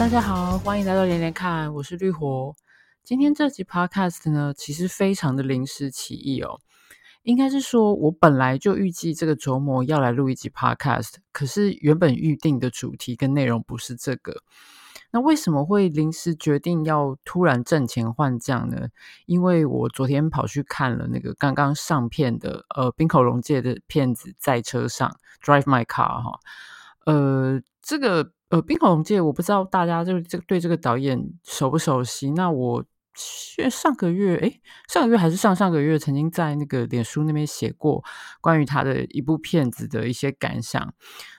大家好，欢迎来到连连看，我是绿火。今天这集 Podcast 呢，其实非常的临时起意哦。应该是说，我本来就预计这个周末要来录一集 Podcast，可是原本预定的主题跟内容不是这个。那为什么会临时决定要突然挣钱换将呢？因为我昨天跑去看了那个刚刚上片的呃冰口龙介的片子《在车上》（Drive My Car） 哈，呃，这个呃滨口龙介我不知道大家就这对这个导演熟不熟悉？那我。上个月，诶，上个月还是上上个月，曾经在那个脸书那边写过关于他的一部片子的一些感想。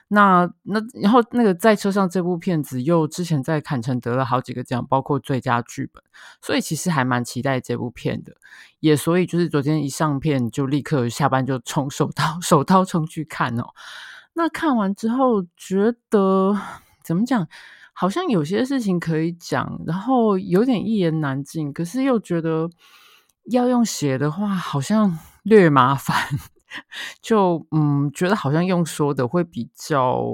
那那然后那个在车上这部片子又之前在坎城得了好几个奖，包括最佳剧本，所以其实还蛮期待这部片的。也所以就是昨天一上片就立刻下班就冲手刀手刀冲去看哦。那看完之后觉得怎么讲？好像有些事情可以讲，然后有点一言难尽，可是又觉得要用写的话，好像略麻烦。就嗯，觉得好像用说的会比较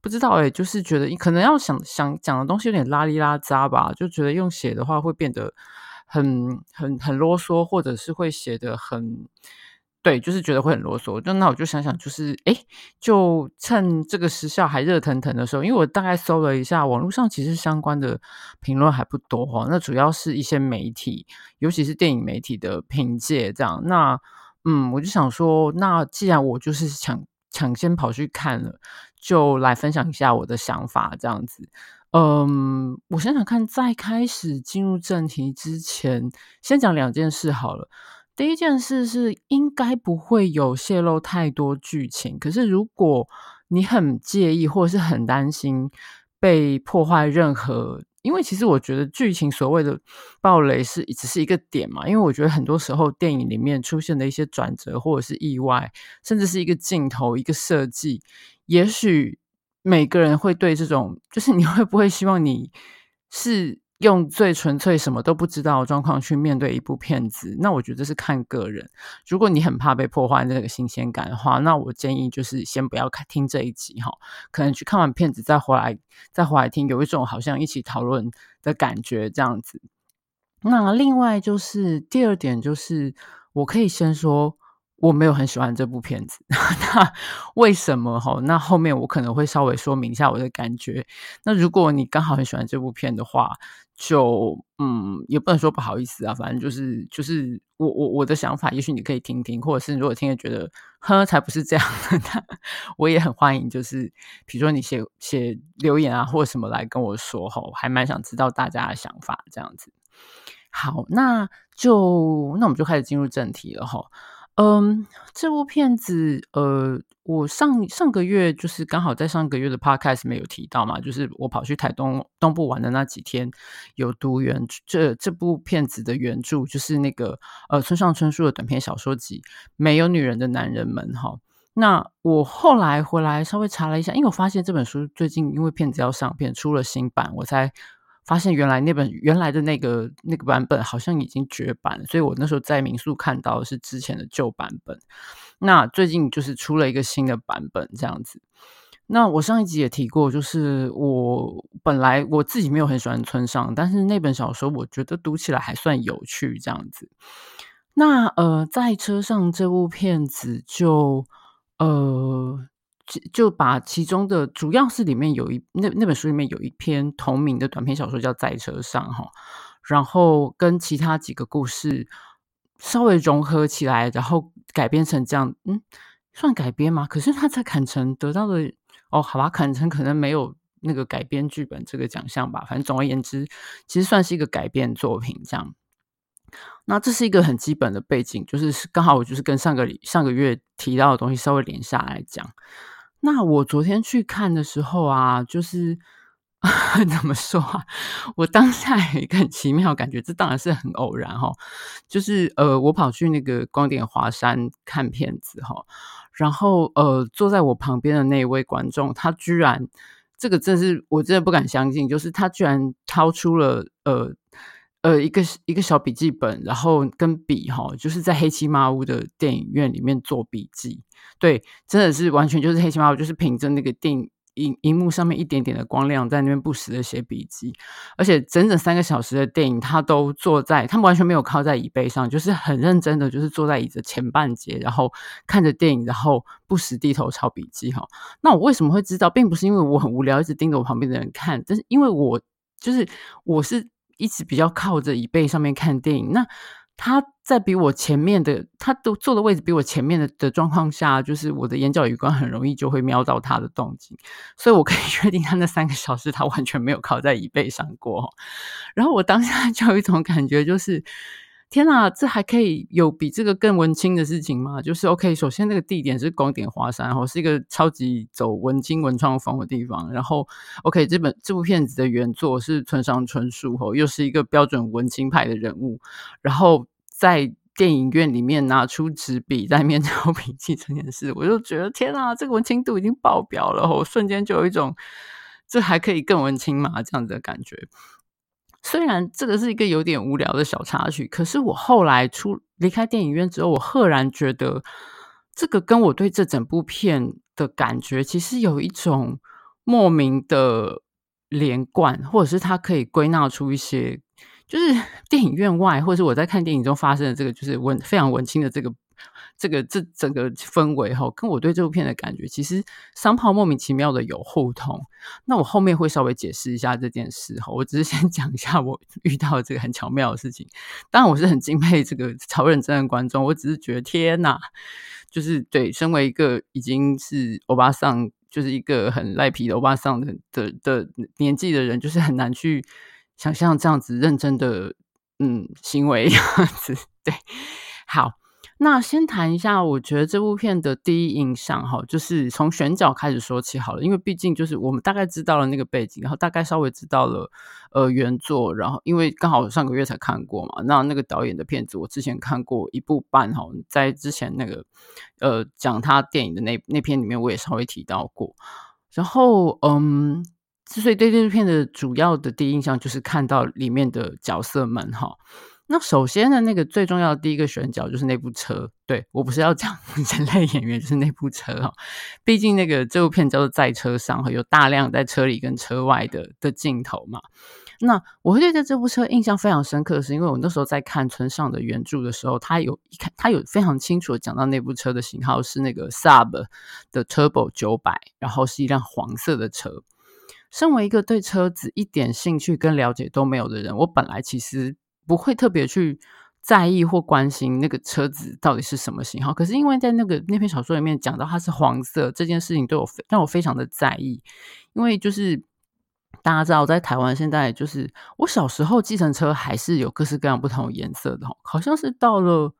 不知道诶，就是觉得可能要想想讲的东西有点拉里拉杂吧，就觉得用写的话会变得很很很啰嗦，或者是会写得很。对，就是觉得会很啰嗦。就那我就想想，就是诶，就趁这个时效还热腾腾的时候，因为我大概搜了一下，网络上其实相关的评论还不多哦。那主要是一些媒体，尤其是电影媒体的评价这样。那嗯，我就想说，那既然我就是抢抢先跑去看了，就来分享一下我的想法这样子。嗯，我想想看，在开始进入正题之前，先讲两件事好了。第一件事是应该不会有泄露太多剧情，可是如果你很介意或者是很担心被破坏任何，因为其实我觉得剧情所谓的爆雷是只是一个点嘛，因为我觉得很多时候电影里面出现的一些转折或者是意外，甚至是一个镜头一个设计，也许每个人会对这种，就是你会不会希望你是。用最纯粹什么都不知道的状况去面对一部片子，那我觉得是看个人。如果你很怕被破坏那个新鲜感的话，那我建议就是先不要看听这一集哈，可能去看完片子再回来再回来听，有一种好像一起讨论的感觉这样子。那另外就是第二点就是，我可以先说。我没有很喜欢这部片子，那为什么？哈，那后面我可能会稍微说明一下我的感觉。那如果你刚好很喜欢这部片的话，就嗯，也不能说不好意思啊，反正就是就是我我我的想法，也许你可以听听，或者是如果听了觉得呵，才不是这样的，那我也很欢迎，就是比如说你写写留言啊，或者什么来跟我说哈，还蛮想知道大家的想法这样子。好，那就那我们就开始进入正题了哈。嗯，这部片子，呃，我上上个月就是刚好在上个月的 podcast 没有提到嘛，就是我跑去台东东部玩的那几天，有读原这这部片子的原著，就是那个呃村上春树的短篇小说集《没有女人的男人们》哈。那我后来回来稍微查了一下，因为我发现这本书最近因为片子要上片出了新版，我才。发现原来那本原来的那个那个版本好像已经绝版，所以我那时候在民宿看到是之前的旧版本。那最近就是出了一个新的版本这样子。那我上一集也提过，就是我本来我自己没有很喜欢村上，但是那本小说我觉得读起来还算有趣这样子。那呃，在车上这部片子就呃。就把其中的主要是里面有一那那本书里面有一篇同名的短篇小说叫《在车上》哈，然后跟其他几个故事稍微融合起来，然后改编成这样，嗯，算改编吗？可是他在坎城得到的哦，好吧，坎城可能没有那个改编剧本这个奖项吧。反正总而言之，其实算是一个改编作品这样。那这是一个很基本的背景，就是刚好我就是跟上个上个月提到的东西稍微连下来讲。那我昨天去看的时候啊，就是 怎么说啊？我当下很奇妙感觉，这当然是很偶然哈。就是呃，我跑去那个光点华山看片子哈，然后呃，坐在我旁边的那一位观众，他居然这个真是我真的不敢相信，就是他居然掏出了呃。呃，一个一个小笔记本，然后跟笔哈，就是在黑漆麻乌的电影院里面做笔记。对，真的是完全就是黑漆麻乌，就是凭着那个电影荧幕上面一点点的光亮，在那边不时的写笔记，而且整整三个小时的电影，他都坐在，他们完全没有靠在椅背上，就是很认真的，就是坐在椅子前半截，然后看着电影，然后不时低头抄笔记哈。那我为什么会知道，并不是因为我很无聊，一直盯着我旁边的人看，但是因为我就是我是一直比较靠着椅背上面看电影，那。他在比我前面的，他都坐的位置比我前面的的状况下，就是我的眼角余光很容易就会瞄到他的动静，所以我可以确定他那三个小时他完全没有靠在椅背上过。然后我当下就有一种感觉，就是。天呐，这还可以有比这个更文青的事情吗？就是 OK，首先那个地点是光点华山，然后是一个超级走文青文创风的地方。然后 OK，这本这部片子的原作是村上春树，吼，又是一个标准文青派的人物。然后在电影院里面拿出纸笔在面 抄笔记这件事，我就觉得天呐，这个文青度已经爆表了，我，瞬间就有一种这还可以更文青吗？这样子的感觉。虽然这个是一个有点无聊的小插曲，可是我后来出离开电影院之后，我赫然觉得这个跟我对这整部片的感觉其实有一种莫名的连贯，或者是它可以归纳出一些，就是 电影院外，或者是我在看电影中发生的这个，就是文非常文青的这个。这个这整个氛围哈，跟我对这部片的感觉，其实商炮莫名其妙的有互通。那我后面会稍微解释一下这件事哈，我只是先 讲一下我遇到这个很巧妙的事情。当然，我是很敬佩这个超认真的观众，我只是觉得天哪，就是对，身为一个已经是欧巴桑，就是一个很赖皮的欧巴桑的的的年纪的人，就是很难去想象这样子认真的嗯行为样子。对，好。那先谈一下，我觉得这部片的第一印象哈，就是从选角开始说起好了，因为毕竟就是我们大概知道了那个背景，然后大概稍微知道了呃原作，然后因为刚好上个月才看过嘛，那那个导演的片子我之前看过一部半哈，在之前那个呃讲他电影的那那篇里面我也稍微提到过，然后嗯，所以对这部片的主要的第一印象就是看到里面的角色们哈。那首先呢，那个最重要的第一个选角就是那部车。对，我不是要讲 人类演员，就是那部车哈。毕竟那个这部片叫做在车上，有大量在车里跟车外的的镜头嘛。那我会对这部车印象非常深刻，是因为我那时候在看村上的原著的时候，他有一看，他有非常清楚的讲到那部车的型号是那个 Saab 的 Turbo 九百，然后是一辆黄色的车。身为一个对车子一点兴趣跟了解都没有的人，我本来其实。不会特别去在意或关心那个车子到底是什么型号，可是因为在那个那篇小说里面讲到它是黄色这件事情，对我让我非常的在意。因为就是大家知道，在台湾现在就是我小时候计程车还是有各式各样不同颜色的，好像是到了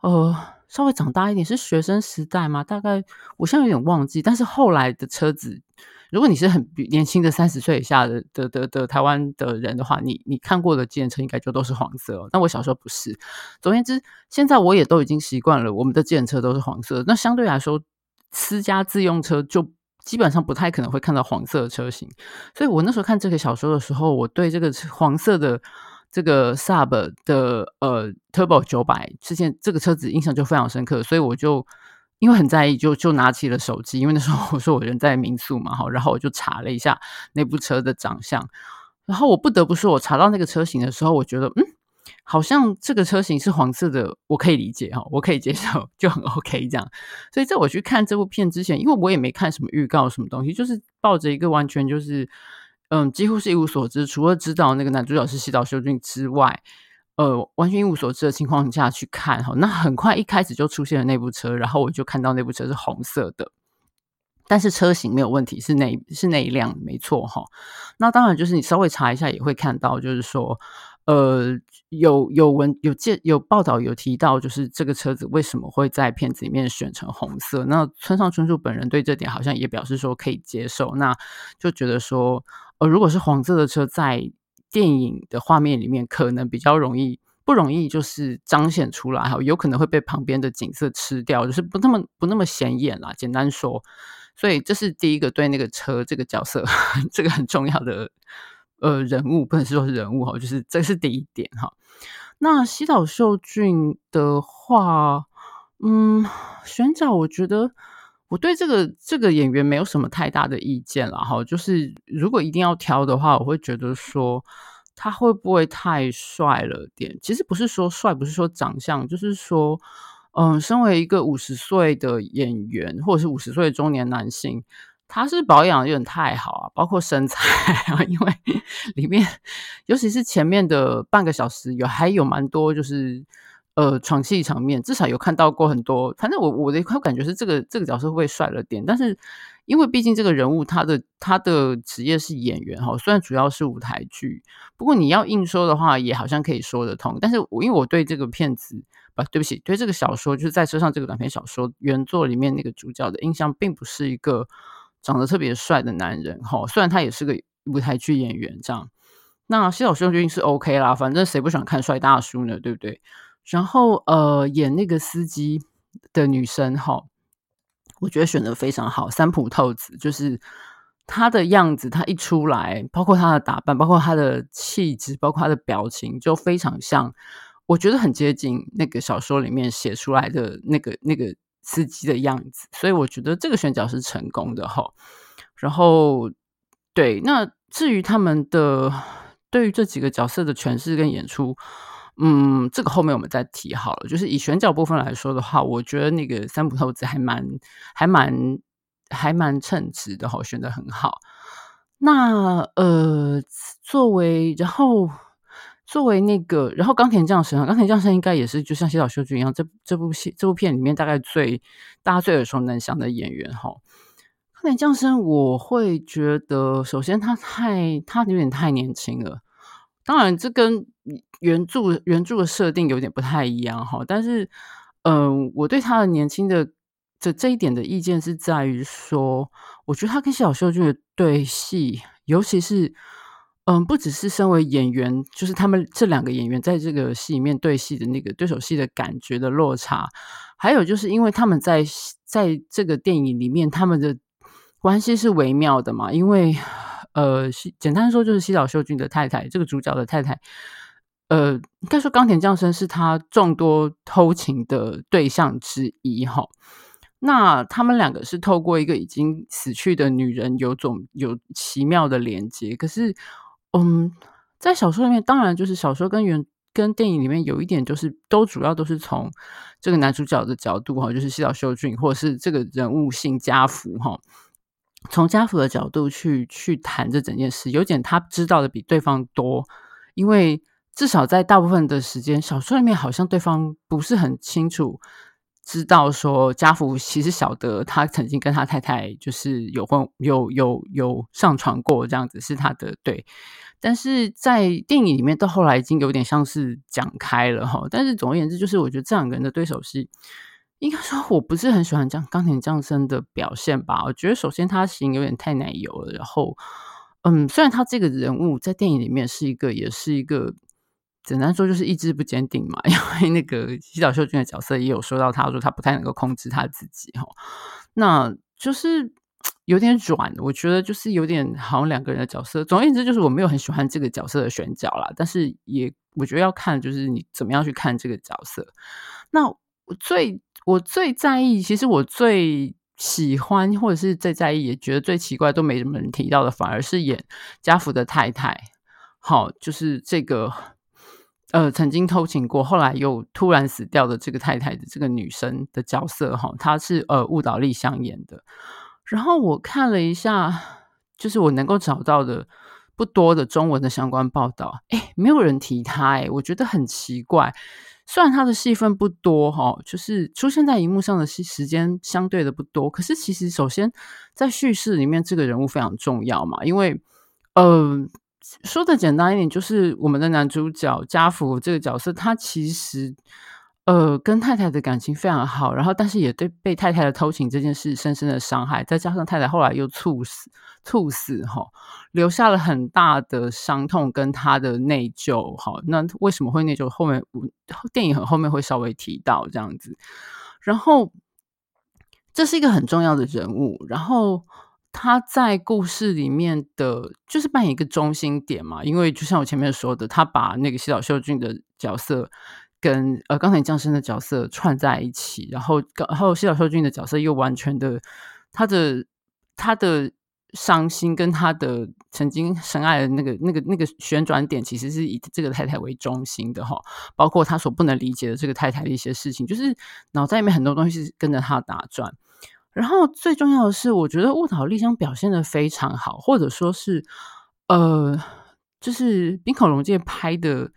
呃稍微长大一点是学生时代嘛，大概我现在有点忘记，但是后来的车子。如果你是很年轻的三十岁以下的的的的台湾的人的话，你你看过的计程车应该就都是黄色哦。那我小时候不是。总而言之，现在我也都已经习惯了，我们的计程车都是黄色。那相对来说，私家自用车就基本上不太可能会看到黄色的车型。所以我那时候看这个小说的时候，我对这个黄色的这个 Saab 的呃 Turbo 九百之前这个车子印象就非常深刻，所以我就。因为很在意，就就拿起了手机。因为那时候我说我人在民宿嘛，哈，然后我就查了一下那部车的长相。然后我不得不说，我查到那个车型的时候，我觉得，嗯，好像这个车型是黄色的，我可以理解哈，我可以接受，就很 OK 这样。所以在我去看这部片之前，因为我也没看什么预告什么东西，就是抱着一个完全就是，嗯，几乎是一无所知，除了知道那个男主角是西岛秀俊之外。呃，完全一无所知的情况下去看哈，那很快一开始就出现了那部车，然后我就看到那部车是红色的，但是车型没有问题，是那是那一辆没错哈。那当然就是你稍微查一下也会看到，就是说，呃，有有文有介有报道有提到，就是这个车子为什么会在片子里面选成红色？那村上春树本人对这点好像也表示说可以接受，那就觉得说，呃，如果是黄色的车在。电影的画面里面可能比较容易不容易就是彰显出来哈，有可能会被旁边的景色吃掉，就是不那么不那么显眼啦。简单说，所以这是第一个对那个车这个角色 这个很重要的呃人物，不能说是人物哈，就是这是第一点哈。那西岛秀俊的话，嗯，选角我觉得我对这个这个演员没有什么太大的意见了哈。就是如果一定要挑的话，我会觉得说他会不会太帅了点？其实不是说帅，不是说长相，就是说，嗯，身为一个五十岁的演员，或者是五十岁的中年男性。他是保养有点太好啊，包括身材啊，因为里面尤其是前面的半个小时有还有蛮多就是呃床戏场面，至少有看到过很多。反正我我的一块感觉是这个这个角色会帅了点，但是因为毕竟这个人物他的他的职业是演员哈，虽然主要是舞台剧，不过你要硬说的话也好像可以说得通。但是我因为我对这个片子不对不起，对这个小说就是在车上这个短篇小说原作里面那个主角的印象并不是一个。长得特别帅的男人，哈，虽然他也是个舞台剧演员，这样，那西岛秀俊是 OK 啦，反正谁不喜欢看帅大叔呢，对不对？然后，呃，演那个司机的女生，哈，我觉得选的非常好，三浦透子，就是她的样子，她一出来，包括她的打扮，包括她的气质，包括她的表情，就非常像，我觉得很接近那个小说里面写出来的那个那个。司机的样子，所以我觉得这个选角是成功的哈。然后，对，那至于他们的对于这几个角色的诠释跟演出，嗯，这个后面我们再提好了。就是以选角部分来说的话，我觉得那个三浦透子还蛮、还蛮、还蛮称职的哈，选得很好。那呃，作为然后。作为那个，然后冈田将生，冈田将生应该也是就像西岛秀俊一样，这这部戏这部片里面大概最大家最耳熟能详的演员哈。冈田将生，我会觉得，首先他太他有点太年轻了，当然这跟原著原著的设定有点不太一样哈。但是，嗯、我对他的年轻的这这一点的意见是在于说，我觉得他跟西岛秀俊的对戏，尤其是。嗯，不只是身为演员，就是他们这两个演员在这个戏里面对戏的那个对手戏的感觉的落差，还有就是因为他们在在这个电影里面，他们的关系是微妙的嘛。因为呃，简单说就是西岛秀俊的太太，这个主角的太太，呃，应该说冈田将生是他众多偷情的对象之一哈。那他们两个是透过一个已经死去的女人有种有奇妙的连接，可是。嗯，在小说里面，当然就是小说跟原跟电影里面有一点，就是都主要都是从这个男主角的角度哈，就是西岛秀俊，或者是这个人物姓家福哈，从家福的角度去去谈这整件事，有点他知道的比对方多，因为至少在大部分的时间，小说里面好像对方不是很清楚。知道说家福其实晓得他曾经跟他太太就是有婚有有有上床过这样子是他的对，但是在电影里面到后来已经有点像是讲开了哈。但是总而言之，就是我觉得这两个人的对手戏，应该说我不是很喜欢这样冈田将生的表现吧。我觉得首先他型有点太奶油了，然后嗯，虽然他这个人物在电影里面是一个也是一个。简单说就是意志不坚定嘛，因为那个西岛秀俊的角色也有说到，他说他不太能够控制他自己哈，那就是 有点软，我觉得就是有点好像两个人的角色。总而言之，就是我没有很喜欢这个角色的选角啦，但是也我觉得要看就是你怎么样去看这个角色。那我最我最在意，其实我最喜欢或者是最在意，也觉得最奇怪都没什么人提到的，反而是演家福的太太，好，就是这个。呃，曾经偷情过，后来又突然死掉的这个太太的这个女生的角色哈，她是呃雾岛丽香演的。然后我看了一下，就是我能够找到的不多的中文的相关报道，哎，没有人提她，哎，我觉得很奇怪。虽然她的戏份不多哈，就是出现在荧幕上的时时间相对的不多，可是其实首先在叙事里面，这个人物非常重要嘛，因为呃。说的简单一点，就是我们的男主角家福这个角色，他其实呃跟太太的感情非常好，然后但是也对被太太的偷情这件事深深的伤害，再加上太太后来又猝死，猝死哈，留下了很大的伤痛跟他的内疚哈。那为什么会内疚？后面电影很后面会稍微提到这样子，然后这是一个很重要的人物，然后。他在故事里面的就是扮演一个中心点嘛，因为就像我前面说的，他把那个西岛秀俊的角色跟呃钢铁降生的角色串在一起，然后然后西岛秀俊的角色又完全的他的他的伤心跟他的曾经深爱的那个那个那个旋转点，其实是以这个太太为中心的哈，包括他所不能理解的这个太太的一些事情，就是脑袋里面很多东西跟着他打转。然后最重要的是，我觉得雾岛丽香表现的非常好，或者说是呃，就是冰口龙介拍的。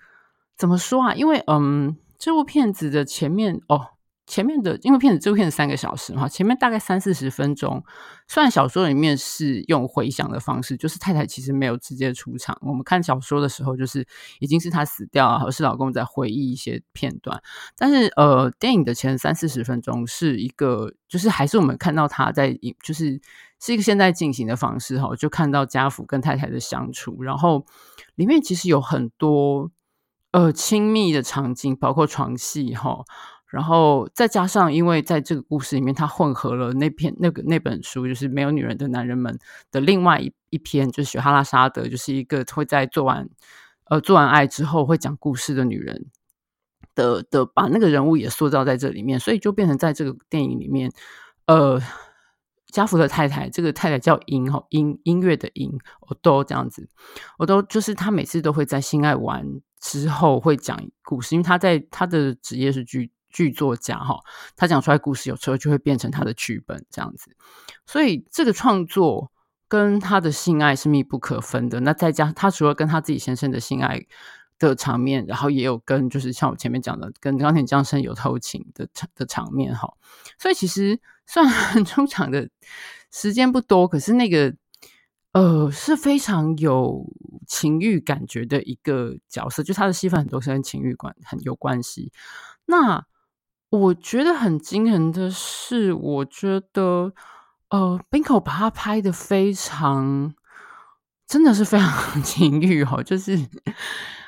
怎么说啊？因为嗯，这部片子的前面哦，前面的因为片子这部片子三个小时哈，前面大概三四十分钟，虽然小说里面是用回想的方式，就是太太其实没有直接出场。我们看小说的时候，就是已经是她死掉了，而是老公在回忆一些片段。但是呃，电影的前三四十分钟是一个，就是还是我们看到他在，就是是一个现在进行的方式哈，就看到家福跟太太的相处，然后里面其实有很多。呃，亲密的场景包括床戏哈，然后再加上，因为在这个故事里面，它混合了那篇那个那本书，就是没有女人的男人们的另外一一篇，就是雪哈拉沙德，就是一个会在做完呃做完爱之后会讲故事的女人的的，把那个人物也塑造在这里面，所以就变成在这个电影里面，呃，家福的太太，这个太太叫音哈音音乐的音，我都这样子，我都就是他每次都会在性爱完。之后会讲故事，因为他在他的职业是剧剧作家哈，他讲出来故事有时候就会变成他的剧本这样子，所以这个创作跟他的性爱是密不可分的。那再加他除了跟他自己先生的性爱的场面，然后也有跟就是像我前面讲的跟钢铁降生有偷情的场的场面哈，所以其实虽然 出场的时间不多，可是那个。呃，是非常有情欲感觉的一个角色，就他的戏份很多是跟情欲关很有关系。那我觉得很惊人的是，我觉得呃，滨口把他拍得非常，真的是非常 情欲哦，就是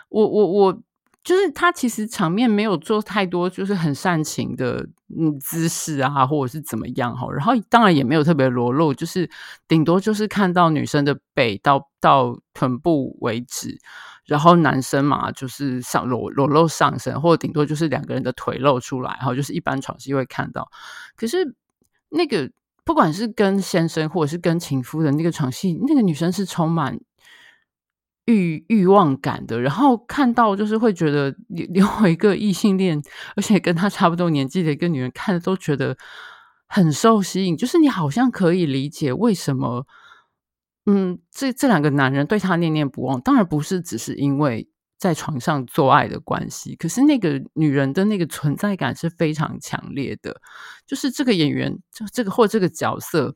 我我我。就是他其实场面没有做太多，就是很煽情的嗯姿势啊，或者是怎么样哈。然后当然也没有特别裸露，就是顶多就是看到女生的背到到臀部为止，然后男生嘛就是上裸裸露上身，或者顶多就是两个人的腿露出来，然后，就是一般床戏会看到。可是那个不管是跟先生或者是跟情夫的那个床戏，那个女生是充满。欲欲望感的，然后看到就是会觉得，连我 一个异性恋，而且跟他差不多年纪的一个女人，看都觉得很受吸引。就是你好像可以理解为什么，嗯，这这两个男人对他念念不忘。当然不是只是因为在床上做爱的关系，可是那个女人的那个存在感是非常强烈的。就是这个演员，就这个或这个角色。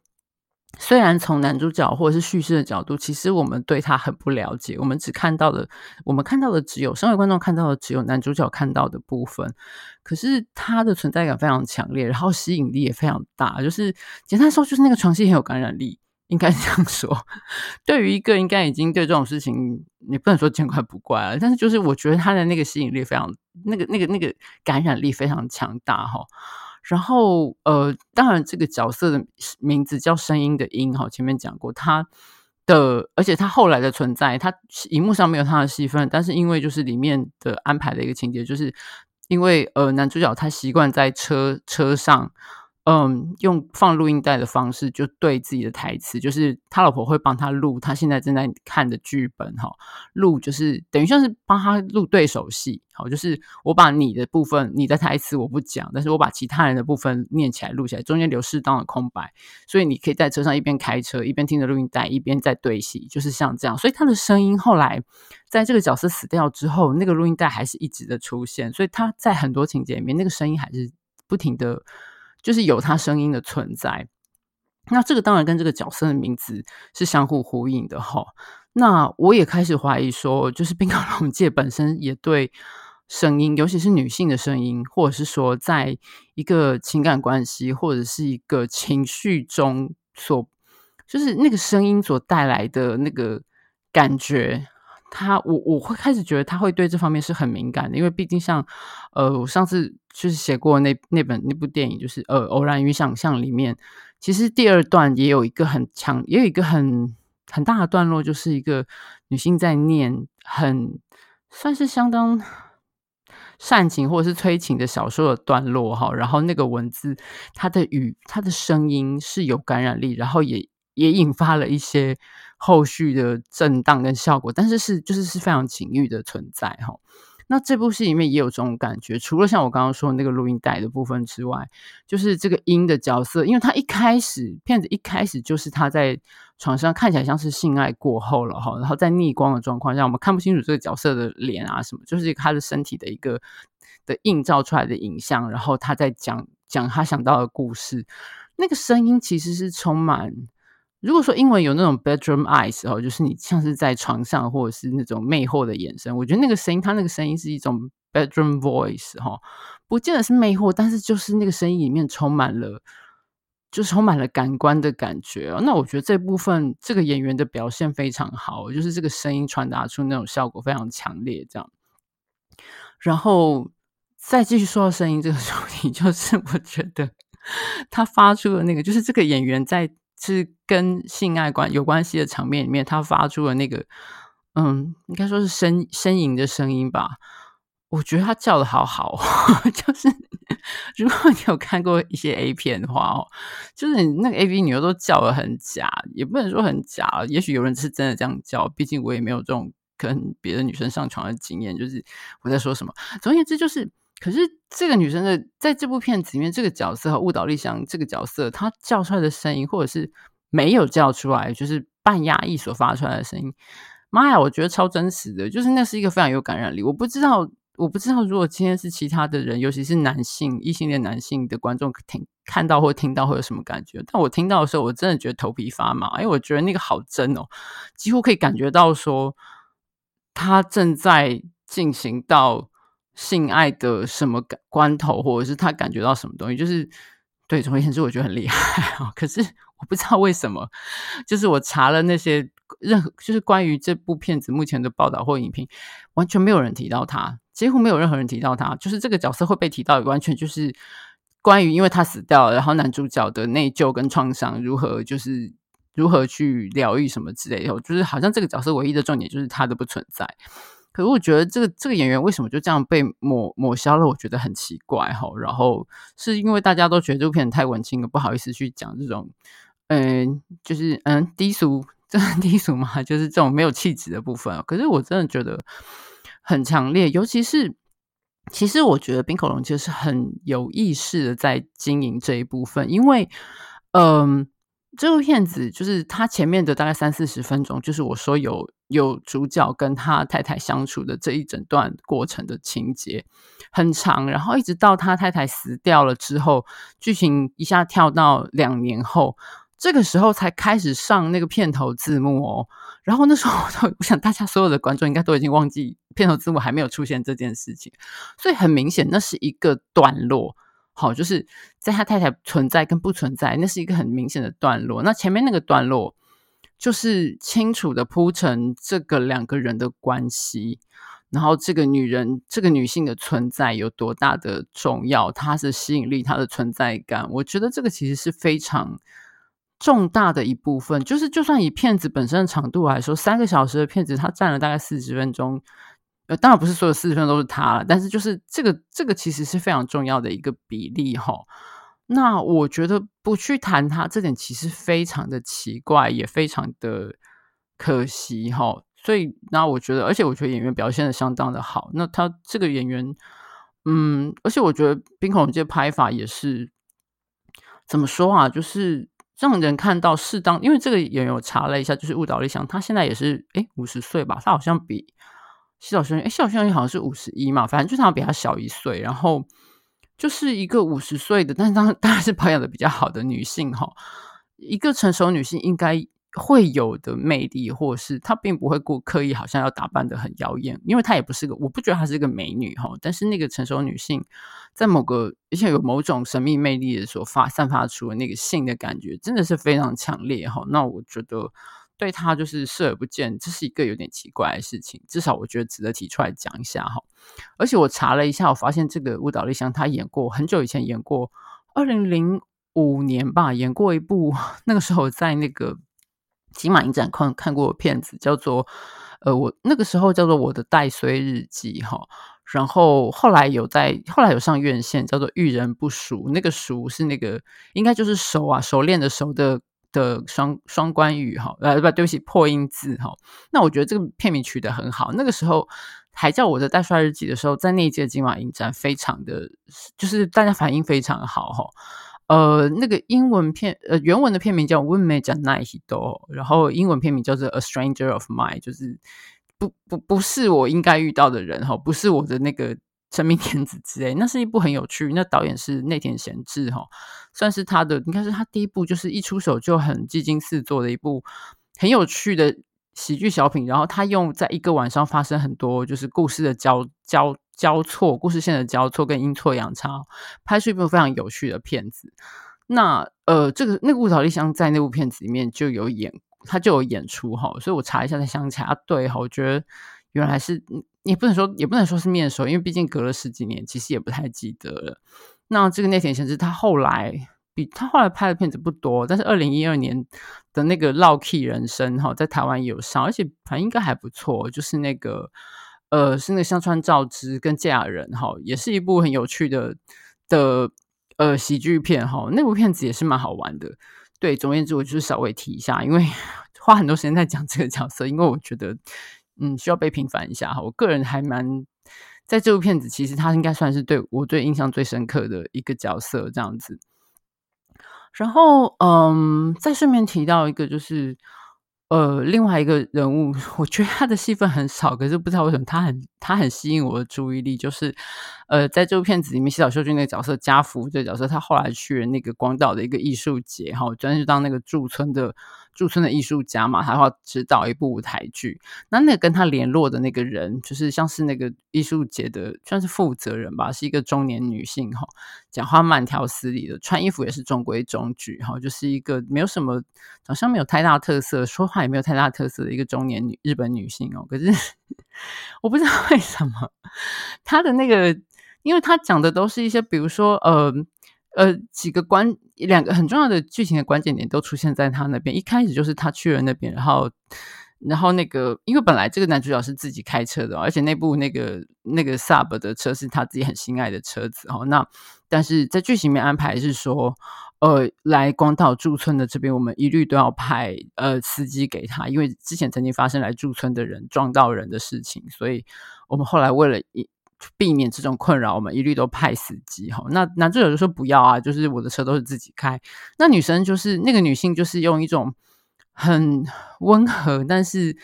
虽然从男主角或者是叙事的角度，其实我们对他很不了解，我们只看到的，我们看到的只有身为观众看到的只有男主角看到的部分。可是他的存在感非常强烈，然后吸引力也非常大。就是简单说，就是那个床戏很有感染力，应该这样说。对于一个应该已经对这种事情，你不能说见怪不怪了，但是就是我觉得他的那个吸引力非常，那个那个那个感染力非常强大哈。然后，呃，当然，这个角色的名字叫声音的音，哈，前面讲过他的，而且他后来的存在，他荧幕上没有他的戏份，但是因为就是里面的安排的一个情节，就是因为呃，男主角他习惯在车车上。嗯，用放录音带的方式，就对自己的台词，就是他老婆会帮他录他现在正在看的剧本，哈，录就是等于像是帮他录对手戏，好，就是我把你的部分，你的台词我不讲，但是我把其他人的部分念起来录起来，中间留适当的空白，所以你可以在车上一边开车一边听着录音带，一边在对戏，就是像这样。所以他的声音后来在这个角色死掉之后，那个录音带还是一直的出现，所以他在很多情节里面，那个声音还是不停的。就是有他声音的存在，那这个当然跟这个角色的名字是相互呼应的哈。那我也开始怀疑说，就是滨口龙介本身也对声音，尤其是女性的声音，或者是说在一个情感关系或者是一个情绪中所，就是那个声音所带来的那个感觉。他我我会开始觉得他会对这方面是很敏感的，因为毕竟像呃，我上次就是写过那那本那部电影，就是呃《偶然与想象》里面，其实第二段也有一个很强，也有一个很很大的段落，就是一个女性在念很算是相当煽情或者是催情的小说的段落哈，然后那个文字，它的语，它的声音是有感染力，然后也也引发了一些后续的震荡跟效果，但是是就是是非常情欲的存在哈。那这部戏里面也有这种感觉，除了像我刚刚说的那个录音带的部分之外，就是这个音的角色，因为他一开始片子一开始就是他在床上看起来像是性爱过后了哈，然后在逆光的状况下，我们看不清楚这个角色的脸啊什么，就是他的身体的一个的映照出来的影像，然后他在讲讲他想到的故事，那个声音其实是充满。如果说英文有那种 bedroom eyes 哦，就是你像是在床上，或者是那种魅惑的眼神，我觉得那个声音，它那个声音是一种 bedroom voice 哈，不见得是魅惑，但是就是那个声音里面充满了，就是充满了感官的感觉哦。那我觉得这部分这个演员的表现非常好，就是这个声音传达出那种效果非常强烈，这样。然后再继续说到声音这个主题，就是我觉得他发出的那个，就是这个演员在。是跟性爱关有关系的场面里面，他发出了那个，嗯，应该说是呻呻吟的声音吧。我觉得他叫的好好，就是如果你有看过一些 A 片的话哦，就是你那个 AV 女优都叫的很假，也不能说很假，也许有人是真的这样叫，毕竟我也没有这种跟别的女生上床的经验。就是我在说什么，总而言之就是。可是这个女生的在这部片子里面，这个角色和雾岛丽香这个角色，她叫出来的声音，或者是没有叫出来，就是半压抑所发出来的声音，妈呀，我觉得超真实的，就是那是一个非常有感染力。我不知道，我不知道，如果今天是其他的人，尤其是男性、异性恋男性的观众听看到或听到会有什么感觉？但我听到的时候，我真的觉得头皮发麻，因为我觉得那个好真哦，几乎可以感觉到说他正在进行到。性爱的什么感关头，或者是他感觉到什么东西，就是对，总而言之，我觉得很厉害啊。可是我不知道为什么，就是我查了那些任何，就是关于这部片子目前的报道或影评，完全没有人提到他，几乎没有任何人提到他。就是这个角色会被提到，完全就是关于因为他死掉了，然后男主角的内疚跟创伤如何，就是如何去疗愈什么之类的。就是好像这个角色唯一的重点就是他的不存在。可是我觉得这个这个演员为什么就这样被抹抹消了？我觉得很奇怪哈。然后是因为大家都觉得这部片太文青了，不好意思去讲这种，嗯，就是嗯低俗，这很低俗嘛，就是这种没有气质的部分。可是我真的觉得很强烈，尤其是其实我觉得冰口龙介是很有意识的在经营这一部分，因为嗯。这部片子就是他前面的大概三四十分钟，就是我说有有主角跟他太太相处的这一整段过程的情节很长，然后一直到他太太死掉了之后，剧情一下跳到两年后，这个时候才开始上那个片头字幕哦。然后那时候我，想大家所有的观众应该都已经忘记片头字幕还没有出现这件事情，所以很明显那是一个段落。好，就是在他太太存在跟不存在，那是一个很明显的段落。那前面那个段落，就是清楚的铺陈这个两个人的关系，然后这个女人、这个女性的存在有多大的重要，她的吸引力、她的存在感。我觉得这个其实是非常重大的一部分。就是就算以片子本身的长度来说，三个小时的片子，它占了大概四十分钟。呃，当然不是所有四十分钟都是他了，但是就是这个这个其实是非常重要的一个比例哈。那我觉得不去谈他这点其实非常的奇怪，也非常的可惜哈。所以那我觉得，而且我觉得演员表现的相当的好。那他这个演员，嗯，而且我觉得滨口龙介拍法也是怎么说啊？就是让人看到适当，因为这个演员我查了一下，就是雾岛丽香，他现在也是诶五十岁吧，他好像比。西岛秀俊，哎，西岛秀俊好像是五十一嘛，反正就他比他小一岁，然后就是一个五十岁的，但是当当然是保养的比较好的女性哈，一个成熟女性应该会有的魅力，或是她并不会过刻意，好像要打扮得很妖艳，因为她也不是个，我不觉得她是个美女哈，但是那个成熟女性在某个而且有某种神秘魅力的所发散发出的那个性的感觉，真的是非常强烈哈，那我觉得。对他就是视而不见，这是一个有点奇怪的事情。至少我觉得值得提出来讲一下哈。而且我查了一下，我发现这个舞蹈丽香她演过很久以前演过，二零零五年吧，演过一部那个时候在那个金马影展看看过片子，叫做呃我那个时候叫做我的带衰日记哈。然后后来有在后来有上院线，叫做《遇人不淑》，那个“淑”是那个应该就是熟啊，熟练的熟的的双双关语哈，呃不对不起破音字哈。那我觉得这个片名取得很好。那个时候还叫我的大帅日记的时候，在那一届金马影展非常的，就是大家反应非常好哈。呃，那个英文片呃原文的片名叫《Unme Janai Hito》，然后英文片名叫做《A Stranger of Mine》，就是。不不不是我应该遇到的人哈，不是我的那个真命天子之类。那是一部很有趣，那导演是内田贤治哈，算是他的应该是他第一部，就是一出手就很技惊四座的一部很有趣的喜剧小品。然后他用在一个晚上发生很多就是故事的交交交错，故事线的交错跟阴错阳差，拍出一部非常有趣的片子。那呃，这个那个雾岛丽香在那部片子里面就有演。他就有演出哈，所以我查一下才想起来，对哈，我觉得原来是也不能说也不能说是面熟，因为毕竟隔了十几年，其实也不太记得了。那这个内田贤治他后来比他后来拍的片子不多，但是二零一二年的那个《烙 key 人生》哈，在台湾有上，而且反正应该还不错，就是那个呃是那个香川照之跟堺雅人哈，也是一部很有趣的的呃喜剧片哈，那部片子也是蛮好玩的。对，总而言之，我就是稍微提一下，因为 花很多时间在讲这个角色，因为我觉得，嗯，需要被平反一下哈。我个人还蛮在这部片子，其实他应该算是对我最印象最深刻的一个角色这样子。然后，嗯，再顺便提到一个，就是。呃，另外一个人物，我觉得他的戏份很少，可是不知道为什么他很他很吸引我的注意力。就是，呃，在这部片子里面，西岛秀俊那个角色家福这角色，他后来去了那个广岛的一个艺术节，哈，专是当那个驻村的。驻村的艺术家嘛，他要指导一部舞台剧。那那个跟他联络的那个人，就是像是那个艺术节的，算是负责人吧，是一个中年女性哈，讲话慢条斯理的，穿衣服也是中规中矩哈，就是一个没有什么长相没有太大特色，说话也没有太大特色的一个中年女日本女性哦。可是 我不知道为什么 她的那个，因为他讲的都是一些，比如说呃。呃，几个关两个很重要的剧情的关键点都出现在他那边。一开始就是他去了那边，然后，然后那个，因为本来这个男主角是自己开车的，而且那部那个那个 Sub 的车是他自己很心爱的车子哦。那但是在剧情里面安排是说，呃，来广岛驻村的这边，我们一律都要派呃司机给他，因为之前曾经发生来驻村的人撞到人的事情，所以我们后来为了一。避免这种困扰，我们一律都派司机哈。那男助手就说不要啊，就是我的车都是自己开。那女生就是那个女性，就是用一种很温和，但是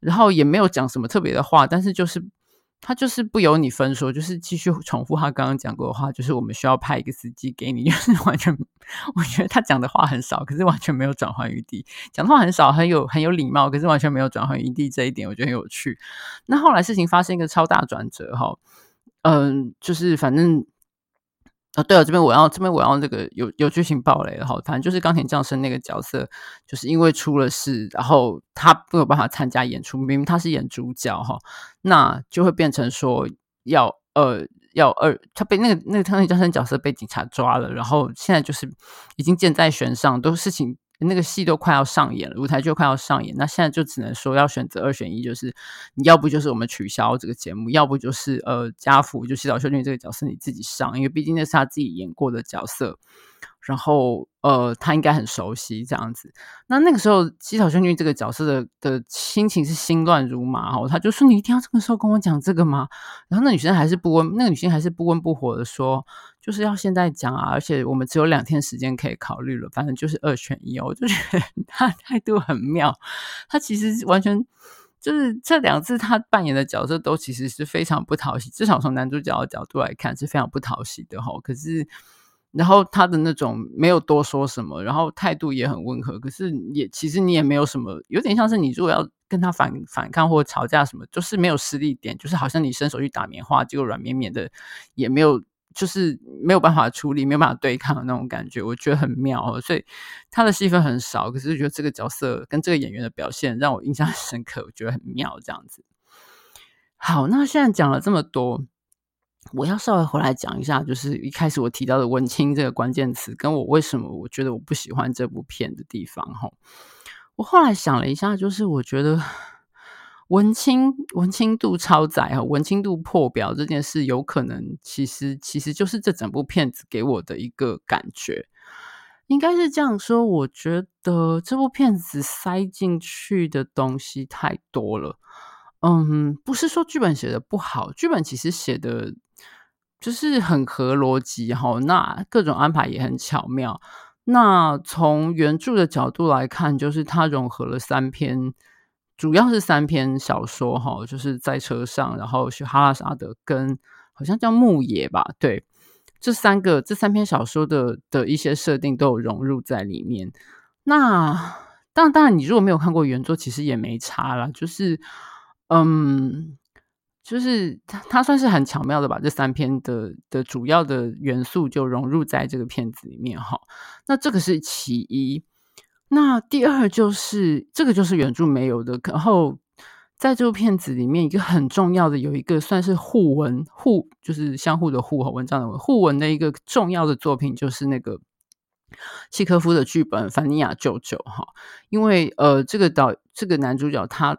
然后也没有讲什么特别的话，但是就是他就是不由你分说，就是继续重复他刚刚讲过的话，就是我们需要派一个司机给你，就是完全我觉得他讲的话很少，可是完全没有转换余地。讲的话很少，很有很有礼貌，可是完全没有转换余地，这一点我觉得很有趣。那后来事情发生一个超大转折哈。嗯，就是反正啊，对了，这边我要这边我要那个有有剧情爆雷了哈。反正就是钢铁降生那个角色，就是因为出了事，然后他没有办法参加演出，明明他是演主角哈，那就会变成说要呃要二，他被那个那个钢铁降生角色被警察抓了，然后现在就是已经箭在弦上，都事情。那个戏都快要上演了，舞台就快要上演，那现在就只能说要选择二选一，就是你要不就是我们取消这个节目，要不就是呃家福就洗澡秀俊这个角色你自己上，因为毕竟那是他自己演过的角色。然后，呃，他应该很熟悉这样子。那那个时候，西岛秀俊这个角色的的心情是心乱如麻哦。他就说：“你一定要这个时候跟我讲这个吗？”然后那女生还是不温，那个女性还是不温不火的说：“就是要现在讲啊，而且我们只有两天时间可以考虑了，反正就是二选一哦。”我就觉得他态度很妙。他其实完全就是这两次他扮演的角色都其实是非常不讨喜，至少从男主角的角度来看是非常不讨喜的哈。可是。然后他的那种没有多说什么，然后态度也很温和，可是也其实你也没有什么，有点像是你如果要跟他反反抗或吵架什么，就是没有实力点，就是好像你伸手去打棉花，结果软绵绵的，也没有，就是没有办法处理，没有办法对抗的那种感觉，我觉得很妙，所以他的戏份很少，可是觉得这个角色跟这个演员的表现让我印象深刻，我觉得很妙这样子。好，那现在讲了这么多。我要稍微回来讲一下，就是一开始我提到的“文青”这个关键词，跟我为什么我觉得我不喜欢这部片的地方。哈，我后来想了一下，就是我觉得文青文青度超载啊，文青度破表这件事，有可能其实其实就是这整部片子给我的一个感觉，应该是这样说。我觉得这部片子塞进去的东西太多了。嗯，不是说剧本写的不好，剧本其实写的就是很合逻辑哈，那各种安排也很巧妙。那从原著的角度来看，就是它融合了三篇。主要是三篇小说哈，就是在车上，然后是哈拉沙德跟好像叫牧野吧，对，这三个这三篇小说的的一些设定都有融入在里面。那当然，当然，你如果没有看过原作，其实也没差啦。就是，嗯，就是它它算是很巧妙的把这三篇的的主要的元素就融入在这个片子里面哈。那这个是其一。那第二就是这个就是原著没有的，然后在这部片子里面一个很重要的有一个算是互文互就是相互的互和文章的互文的一个重要的作品就是那个契诃夫的剧本《凡尼亚舅舅》哈，因为呃这个导这个男主角他。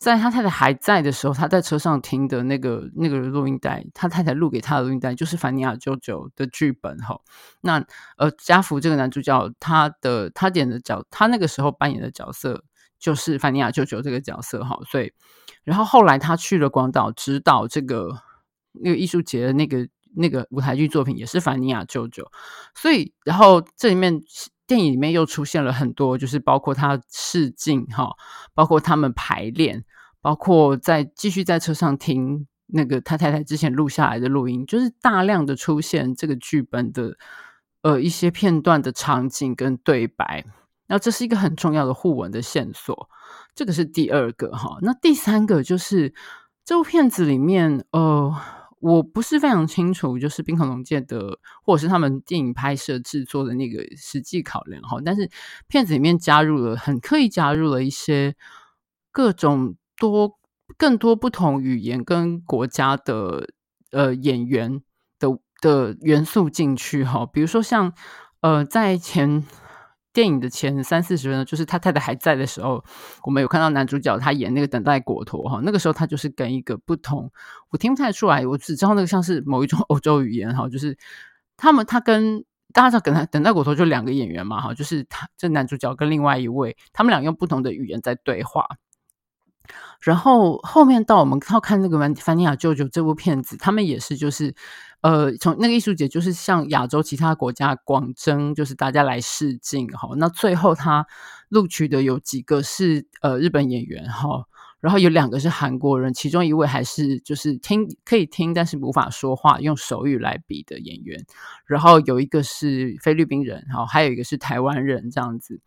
在他太太还在的时候，他在车上听的那个那个录音带，他太太录给他的录音带就是《凡尼亚舅舅》的剧本哈。那呃，家福这个男主角，他的他演的角，他那个时候扮演的角色就是凡尼亚舅舅这个角色哈。所以，然后后来他去了广岛指导这个那个艺术节的那个那个舞台剧作品，也是《凡尼亚舅舅》。所以，然后这里面。电影里面又出现了很多，就是包括他试镜哈，包括他们排练，包括在继续在车上听那个他太太之前录下来的录音，就是大量的出现这个剧本的呃一些片段的场景跟对白，那这是一个很重要的互文的线索，这个是第二个哈。那第三个就是这部片子里面呃。我不是非常清楚，就是冰河龙介的，或者是他们电影拍摄制作的那个实际考量哈。但是片子里面加入了，很刻意加入了一些各种多、更多不同语言跟国家的呃演员的的元素进去哈。比如说像呃在前。电影的前三四十分钟，就是他太太还在的时候，我们有看到男主角他演那个等待果陀哈，那个时候他就是跟一个不同，我听不太出来，我只知道那个像是某一种 欧洲语言哈，就是他们他跟大家知道等待等待果陀就两个演员嘛哈，就是他这男主角跟另外一位，他们俩用不同的语言在对话。然后后面到我们要看那个《凡尼亚舅舅》这部片子，他们也是就是，呃，从那个艺术节就是向亚洲其他国家广征，就是大家来试镜哈。那最后他录取的有几个是呃日本演员哈，然后有两个是韩国人，其中一位还是就是听可以听但是无法说话，用手语来比的演员。然后有一个是菲律宾人哈，还有一个是台湾人这样子。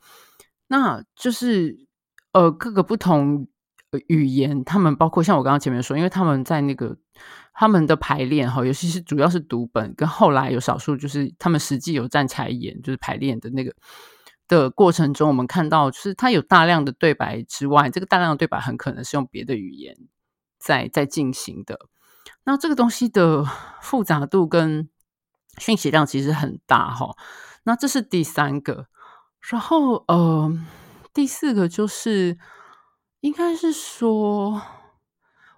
那就是呃各个不同。语言，他们包括像我刚刚前面说，因为他们在那个他们的排练哈，尤其是主要是读本，跟后来有少数就是他们实际有站起来演，就是排练的那个的过程中，我们看到就是他有大量的对白之外，这个大量的对白很可能是用别的语言在在进行的。那这个东西的复杂度跟讯息量其实很大哈。那这是第三个，然后呃，第四个就是。应该是说，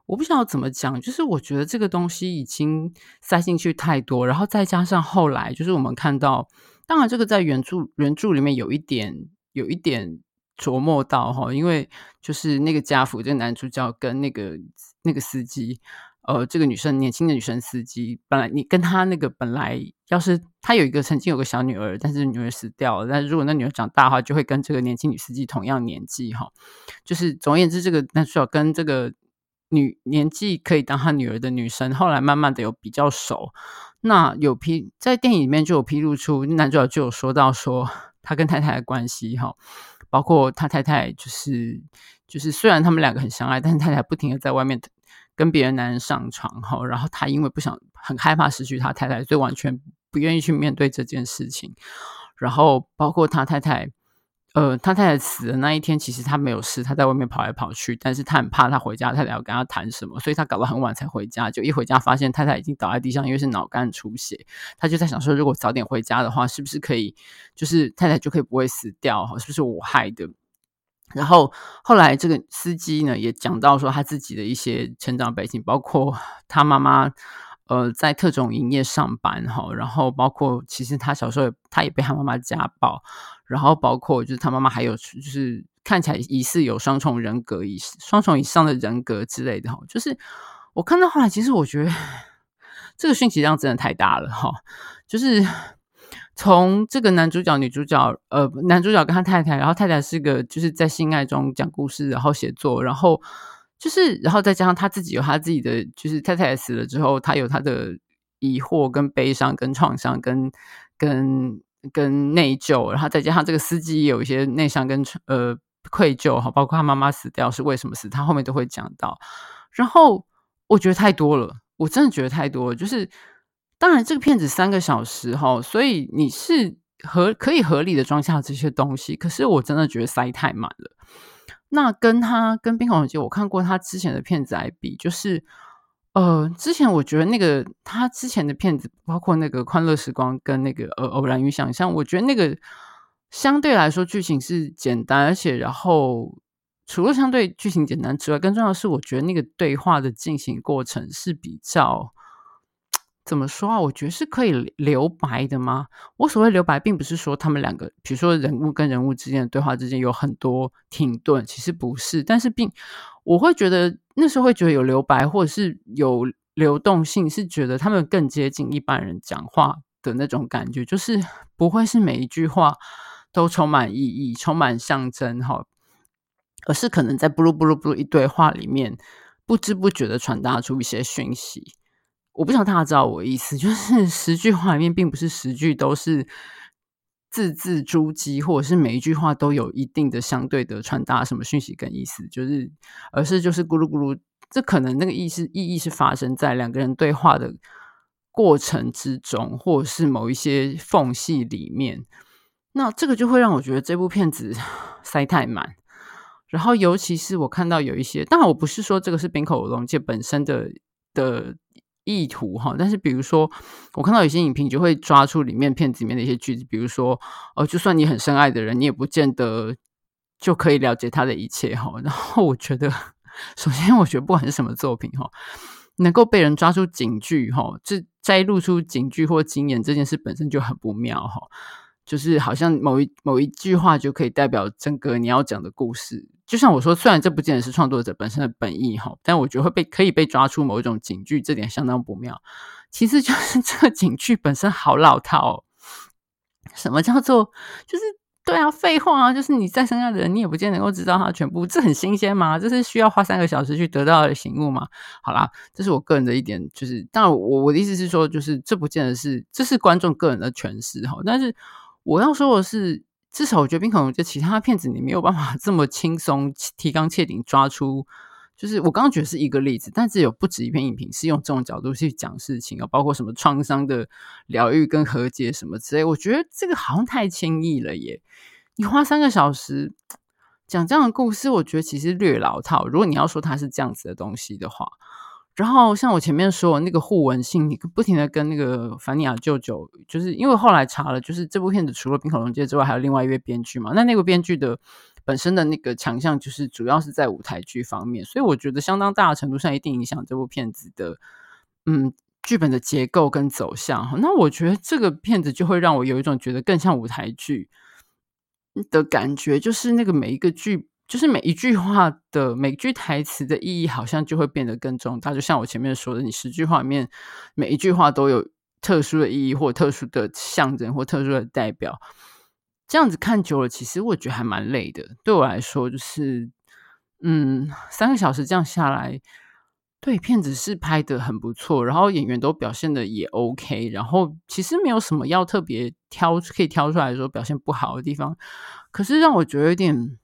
我不知道怎么讲，就是我觉得这个东西已经塞进去太多，然后再加上后来，就是我们看到，当然这个在原著原著里面有一点有一点琢磨到哈，因为就是那个家福这个男主角跟那个那个司机。呃，这个女生年轻的女生司机，本来你跟他那个本来要是她有一个曾经有个小女儿，但是女儿死掉了。但是如果那女儿长大的话，就会跟这个年轻女司机同样年纪哈。就是总而言之，这个男主角跟这个女年纪可以当他女儿的女生，后来慢慢的有比较熟。那有披在电影里面就有披露出男主角就有说到说他跟太太的关系哈，包括他太太就是就是虽然他们两个很相爱，但是太太不停的在外面。跟别的男人上床哈，然后他因为不想很害怕失去他太太，所以完全不愿意去面对这件事情。然后包括他太太，呃，他太太死的那一天，其实他没有事，他在外面跑来跑去，但是他很怕他回家，太太要跟他谈什么，所以他搞到很晚才回家。就一回家发现太太已经倒在地上，因为是脑干出血。他就在想说，如果早点回家的话，是不是可以，就是太太就可以不会死掉哈？是不是我害的？然后后来这个司机呢也讲到说他自己的一些成长背景，包括他妈妈呃在特种营业上班哈，然后包括其实他小时候他也被他妈妈家暴，然后包括就是他妈妈还有就是看起来疑似有双重人格以双重以上的人格之类的哈，就是我看到后来其实我觉得这个讯息量真的太大了哈，就是。从这个男主角、女主角，呃，男主角跟他太太，然后太太是个就是在性爱中讲故事，然后写作，然后就是，然后再加上他自己有他自己的，就是太太死了之后，他有他的疑惑、跟悲伤、跟创伤、跟跟跟内疚，然后再加上这个司机也有一些内伤跟呃愧疚，哈，包括他妈妈死掉是为什么死，他后面都会讲到。然后我觉得太多了，我真的觉得太多了，就是。当然，这个片子三个小时哈，所以你是合可以合理的装下这些东西。可是我真的觉得塞太满了。那跟他跟滨口龙介，我看过他之前的片子来比，就是呃，之前我觉得那个他之前的片子，包括那个《欢乐时光》跟那个呃《偶然与想象》，我觉得那个相对来说剧情是简单，而且然后除了相对剧情简单之外，更重要的是，我觉得那个对话的进行过程是比较。怎么说啊？我觉得是可以留白的吗？我所谓留白，并不是说他们两个，比如说人物跟人物之间的对话之间有很多停顿，其实不是。但是并我会觉得那时候会觉得有留白，或者是有流动性，是觉得他们更接近一般人讲话的那种感觉，就是不会是每一句话都充满意义、充满象征哈，而是可能在布鲁布鲁布鲁一堆话里面，不知不觉的传达出一些讯息。我不想大家知道我的意思，就是十句话里面，并不是十句都是字字珠玑，或者是每一句话都有一定的相对的传达什么讯息跟意思，就是而是就是咕噜咕噜，这可能那个意思意义是发生在两个人对话的过程之中，或者是某一些缝隙里面。那这个就会让我觉得这部片子 塞太满，然后尤其是我看到有一些，当然我不是说这个是滨口龙介本身的的。意图哈，但是比如说，我看到有些影评就会抓出里面片子里面的一些句子，比如说，哦，就算你很深爱的人，你也不见得就可以了解他的一切哈。然后我觉得，首先我觉得不管是什么作品哈，能够被人抓出警句哈，这摘录出警句或经验这件事本身就很不妙哈。就是好像某一某一句话就可以代表整个你要讲的故事。就像我说，虽然这不见得是创作者本身的本意哈，但我觉得会被可以被抓出某一种警句，这点相当不妙。其实就是这个警句本身好老套哦。什么叫做就是对啊，废话啊，就是你再深爱的人，你也不见得能够知道他全部，这很新鲜吗？这是需要花三个小时去得到的醒悟吗？好啦，这是我个人的一点，就是但我我的意思是说，就是这不见得是这是观众个人的诠释哈，但是。我要说的是，至少我觉得滨口龙介其他片子你没有办法 这么轻松提纲挈领抓出，就是我刚刚觉得是一个例子，但是有不止一篇影评是用这种角度去讲事情啊，包括什么创伤的疗愈跟和解什么之类，我觉得这个好像太轻易了耶！你花三个小时讲这样的故事，我觉得其实略老套。如果你要说它是这样子的东西的话。然后像我前面说的那个互文性，你不停的跟那个凡尼亚舅舅，就是因为后来查了，就是这部片子除了冰口龙介之外，还有另外一位编剧嘛。那那个编剧的本身的那个强项，就是主要是在舞台剧方面，所以我觉得相当大的程度上一定影响这部片子的，嗯，剧本的结构跟走向。那我觉得这个片子就会让我有一种觉得更像舞台剧的感觉，就是那个每一个剧。就是每一句话的每句台词的意义，好像就会变得更重大。就像我前面说的，你十句话里面每一句话都有特殊的意义，或特殊的象征，或特殊的代表。这样子看久了，其实我觉得还蛮累的。对我来说，就是嗯，三个小时这样下来，对，片子是拍的很不错，然后演员都表现的也 OK，然后其实没有什么要特别挑可以挑出来说表现不好的地方。可是让我觉得有点。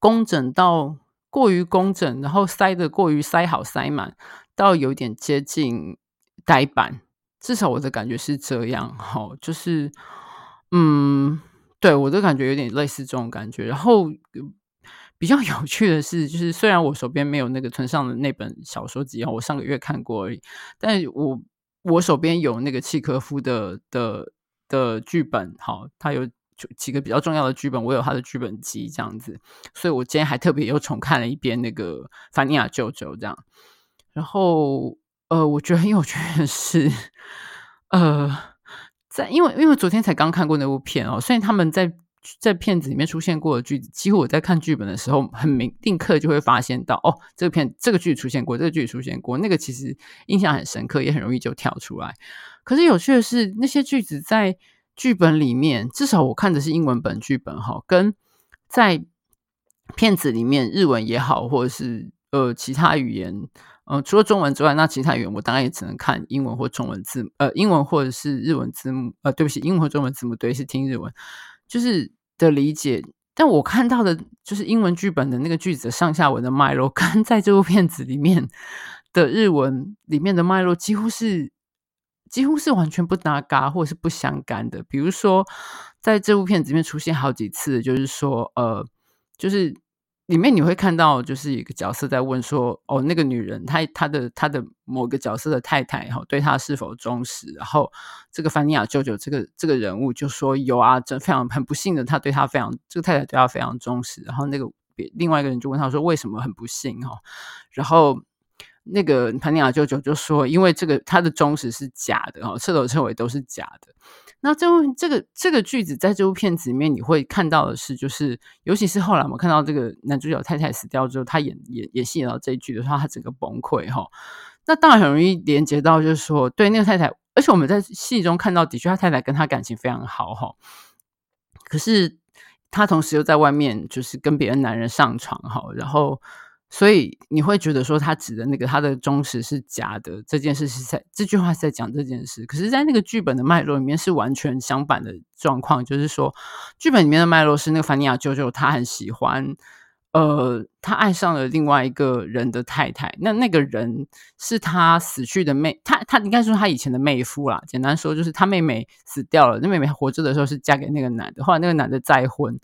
工整到过于工整，然后塞的过于塞好塞满，到有点接近呆板。至少我的感觉是这样，哈，就是，嗯，对，我的感觉有点类似这种感觉。然后比较有趣的是，就是虽然我手边没有那个村上的那本小说集，我上个月看过而已，但我我手边有那个契诃夫的的的剧本，好，他有。几个比较重要的剧本，我有他的剧本集这样子，所以我今天还特别又重看了一遍那个《凡尼亚舅舅》这样。然后，呃，我觉得很有趣的是，呃，在因为因为昨天才刚看过那部片哦，所以他们在在片子里面出现过的句子，几乎我在看剧本的时候，很明立刻就会发现到，哦，这个片这个句子出现过，这个句子出现过，那个其实印象很深刻，也很容易就跳出来。可是有趣的是，那些句子在剧本里面，至少我看的是英文本剧本哈，跟在片子里面日文也好，或者是呃其他语言。呃，除了中文之外，那其他语言我当然也只能看英文或中文字，呃，英文或者是日文字幕，呃，对不起，英文或中文字幕，对，是听日文，就是的理解。但我看到的，就是英文剧本的那个句子的上下文的脉络，跟在这部片子里面的日文里面的脉络，几乎是几乎是完全不搭嘎，或者是不相干的。比如说，在这部片子里面出现好几次，就是说，呃，就是。里面你会看到，就是一个角色在问说：“哦，那个女人，她她的她的某个角色的太太，哈，对她是否忠实？”然后这个凡尼亚舅舅这个这个人物就说：“有啊，真非常很不幸的，他对她非常，这个太太对他非常忠实。”然后那个别另外一个人就问他说：“为什么很不幸？”哈，然后那个潘尼亚舅舅就说：“因为这个他的忠实是假的，哈，彻头彻尾都是假的。”那这部这个这个句子在这部片子里面，你会看到的是，就是尤其是后来我们看到这个男主角太太死掉之后，他演演演戏演到这一句的时候，他整个崩溃哈。那当然很容易连接到，就是说，对那个太太，而且我们在戏中看到，的确他太太跟他感情非常好哈。可是他同时又在外面，就是跟别的男人上床哈，然后。所以你会觉得说他指的那个他的忠实是假的，这件事是在这句话是在讲这件事，可是，在那个剧本的脉络里面是完全相反的状况，就是说剧本里面的脉络是那个凡尼亚舅舅他很喜欢，呃，他爱上了另外一个人的太太，那那个人是他死去的妹，他他应该说他以前的妹夫啦，简单说就是他妹妹死掉了，那妹妹活着的时候是嫁给那个男的，后来那个男的再婚。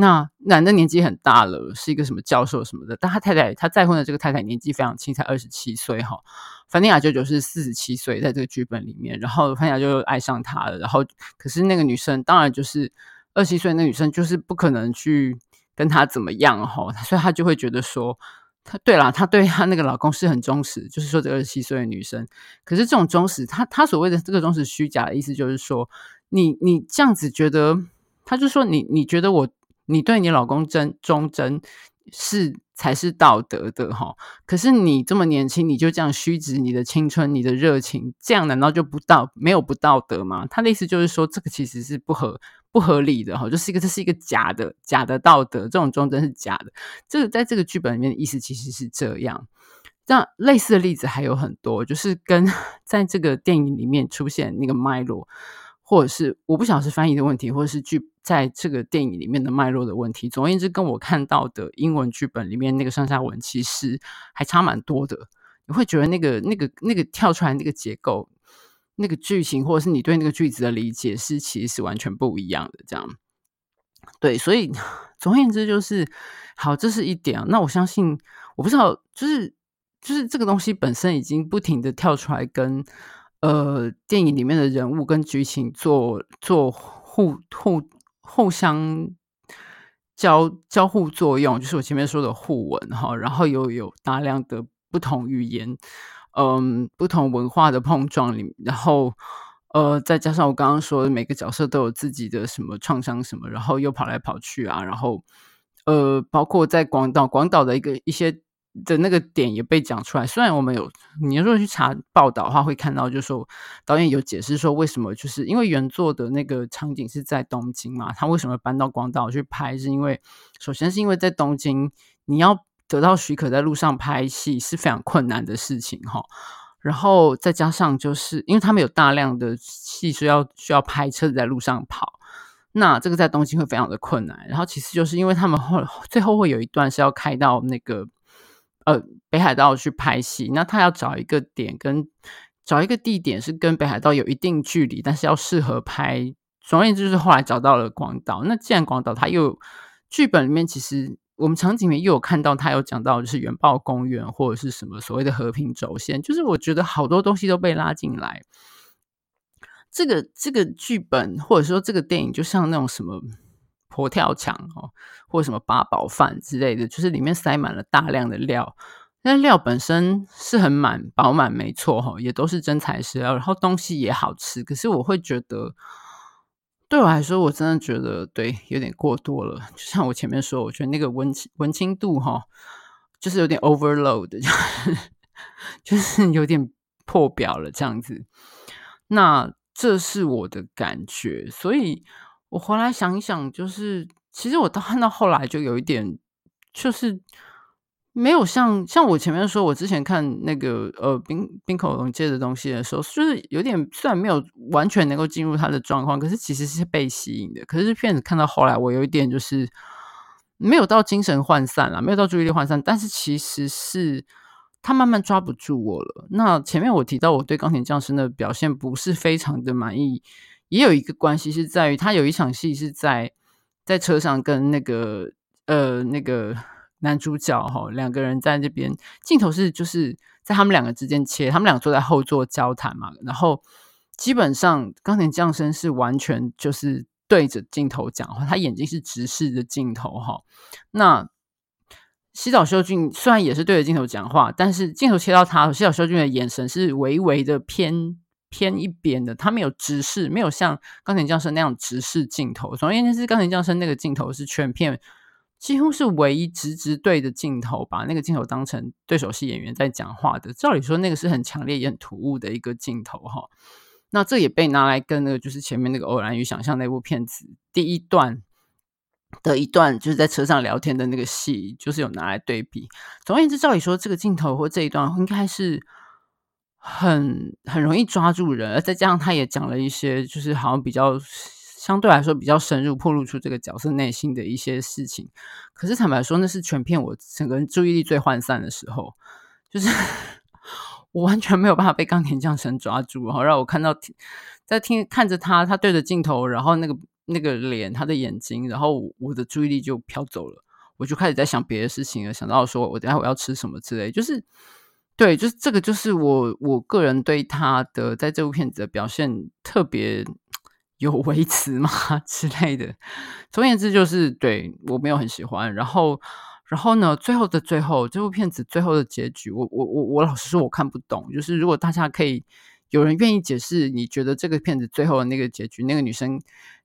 那男的年纪很大了，是一个什么教授什么的，但他太太他再婚的这个太太年纪非常轻，才二十七岁哈。凡尼亚舅舅是四十七岁，在这个剧本里面，然后凡尼亚就爱上他了，然后可是那个女生当然就是二十七岁，那女生就是不可能去跟他怎么样哈，所以他就会觉得说，他对啦，他对他那个老公是很忠实，就是说这二十七岁的女生，可是这种忠实，他他所谓的这个忠实虚假的意思就是说，你你这样子觉得，他就说你你觉得我。你对你老公真忠贞是才是道德的哈，可是你这么年轻，你就这样虚掷你的青春、你的热情，这样难道就不道没有不道德吗？他的意思就是说，这个其实是不合不合理的哈，就是一个这是一个假的假的道德，这种忠贞是假的。这个在这个剧本里面的意思其实是这样。这样类似的例子还有很多，就是跟 在这个电影里面出现那个脉络。或者是我不晓得是翻译的问题，或者是剧在这个电影里面的脉络的问题。总而言之，跟我看到的英文剧本里面那个上下文其实还差蛮多的。你会觉得那个、那个、那个跳出来那个结构、那个剧情，或者是你对那个句子的理解，是其实是完全不一样的。这样，对，所以总而言之就是，好，这是一点。那我相信，我不知道，就是就是这个东西本身已经不停的跳出来跟。呃，电影里面的人物跟剧情做做互互互相交交互作用，就是我前面说的互文哈，然后又有大量的不同语言，嗯，不同文化的碰撞里，然后呃，再加上我刚刚说的每个角色都有自己的什么创伤什么，然后又跑来跑去啊，然后呃，包括在广岛，广岛的一个一些。的那个点也被讲出来。虽然我们有，你如果去查报道的话，会看到，就是说导演有解释说，为什么就是因为原作的那个场景是在东京嘛，他为什么搬到广岛去拍？是因为首先是因为在东京，你要得到许可在路上拍戏是非常困难的事情哈。然后再加上就是因为他们有大量的戏需要需要拍，车子在路上跑，那这个在东京会非常的困难。然后其次就是因为他们后最后会有一段是要开到那个。呃，北海道去拍戏，那他要找一个点跟找一个地点是跟北海道有一定距离，但是要适合拍。总而言之，就是后来找到了广岛。那既然广岛，它又剧本里面其实我们场景里面又有看到，他有讲到就是原爆公园或者是什么所谓的和平轴线，就是我觉得好多东西都被拉进来。这个这个剧本或者说这个电影，就像那种什么佛跳墙哦，或什么八宝饭之类的，就是里面塞满了大量的料。那料本身是很满饱满，没错哈，也都是真材实料，然后东西也好吃。可是我会觉得，对我来说，我真的觉得对有点过多了。就像我前面说，我觉得那个文文青度哈，就是有点 overload，就是就是有点破表了这样子。那这是我的感觉，所以我回来想一想，就是其实我到看 到后来就有一点，就是。没有像像我前面说，我之前看那个呃冰冰口龙介的东西的时候，就是有点虽然没有完全能够进入他的状况，可是其实是被吸引的。可是片子看到后来，我有一点就是没有到精神涣散了，没有到注意力涣散，但是其实是他慢慢抓不住我了。那前面我提到我对钢铁匠生的表现不是非常的满意，也有一个关系是在于他有一场戏是在在车上跟那个呃那个。男主角哈，两个人在这边，镜头是就是在他们两个之间切，他们两个坐在后座交谈嘛，然后基本上冈田将生是完全就是对着镜头讲话，他眼睛是直视着镜头哈。那西岛秀俊虽然也是对着镜头讲话，但是镜头切到他，西岛秀俊的眼神是微微的偏偏一边的，他没有直视，没有像冈田将生那样直视镜头。总而言之，冈田将生那个镜头是全片。几乎是唯一直直对着镜头，把那个镜头当成对手戏演员在讲话的。照理说，那个是很强烈也很突兀的一个镜头哈。那这也被拿来跟那个就是前面那个《偶然与想象》那部片子第一段的一段就是在车上聊天的那个戏，就是有拿来对比。总而言之，照理说这个镜头或这一段应该是很很容易抓住人，再加上他也讲了一些，就是好像比较。相对来说比较深入，暴露出这个角色内心的一些事情。可是坦白说，那是全片我整个人注意力最涣散的时候，就是 我完全没有办法被钢铁降神抓住，然后让我看到在听看着他，他对着镜头，然后那个那个脸，他的眼睛，然后我的注意力就飘走了，我就开始在想别的事情了，想到说我等下我要吃什么之类，就是对，就是这个就是我我个人对他的在这部片子的表现特别。有维持吗之类的？总而言之，就是对我没有很喜欢。然后，然后呢？最后的最后，这部片子最后的结局，我我我我老实说，我看不懂。就是如果大家可以有人愿意解释，你觉得这个片子最后的那个结局，那个女生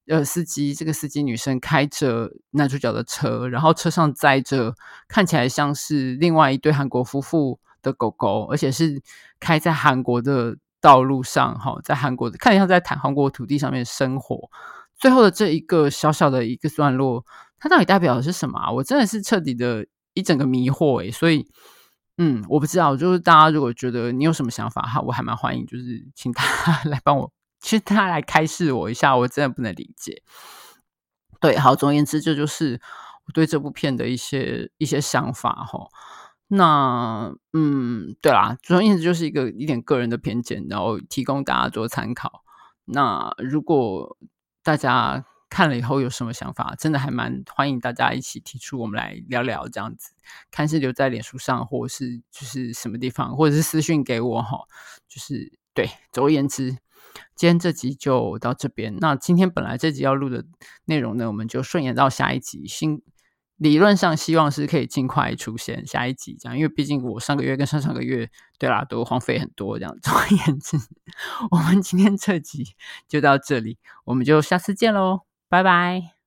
呃司机，这个司机女生开着男主角的车，然后车上载着看起来像是另外一对韩国夫妇的狗狗，而且是开在韩国的。道路上，哈，在韩国的看起来像在谈韩国土地上面生活。最后的这一个小小的一个段落，它到底代表的是什么啊？我真的是彻底的一整个迷惑诶。所以，嗯，我不知道，就是大家如果觉得你有什么想法哈，我还蛮欢迎，就是请大家 来帮我，其实大家来开示我一下，我真的不能理解。对，好，总而言之，这就是我对这部片的一些一些想法哈。那嗯，对啦，主要意思就是一个一点个人的偏见，然后提供大家做参考。那如果大家看了以后有什么想法，真的还蛮欢迎大家一起提出，我们来聊聊这样子。看是留在脸书上，或是就是什么地方，或者是私讯给我哈。就是对，总而言之，今天这集就到这边。那今天本来这集要录的内容呢，我们就顺延到下一集新。理论上希望是可以尽快出现下一集这样，因为毕竟我上个月跟上上个月对啦都荒废很多这样。总而言之，我们今天这集就到这里，我们就下次见喽，拜拜。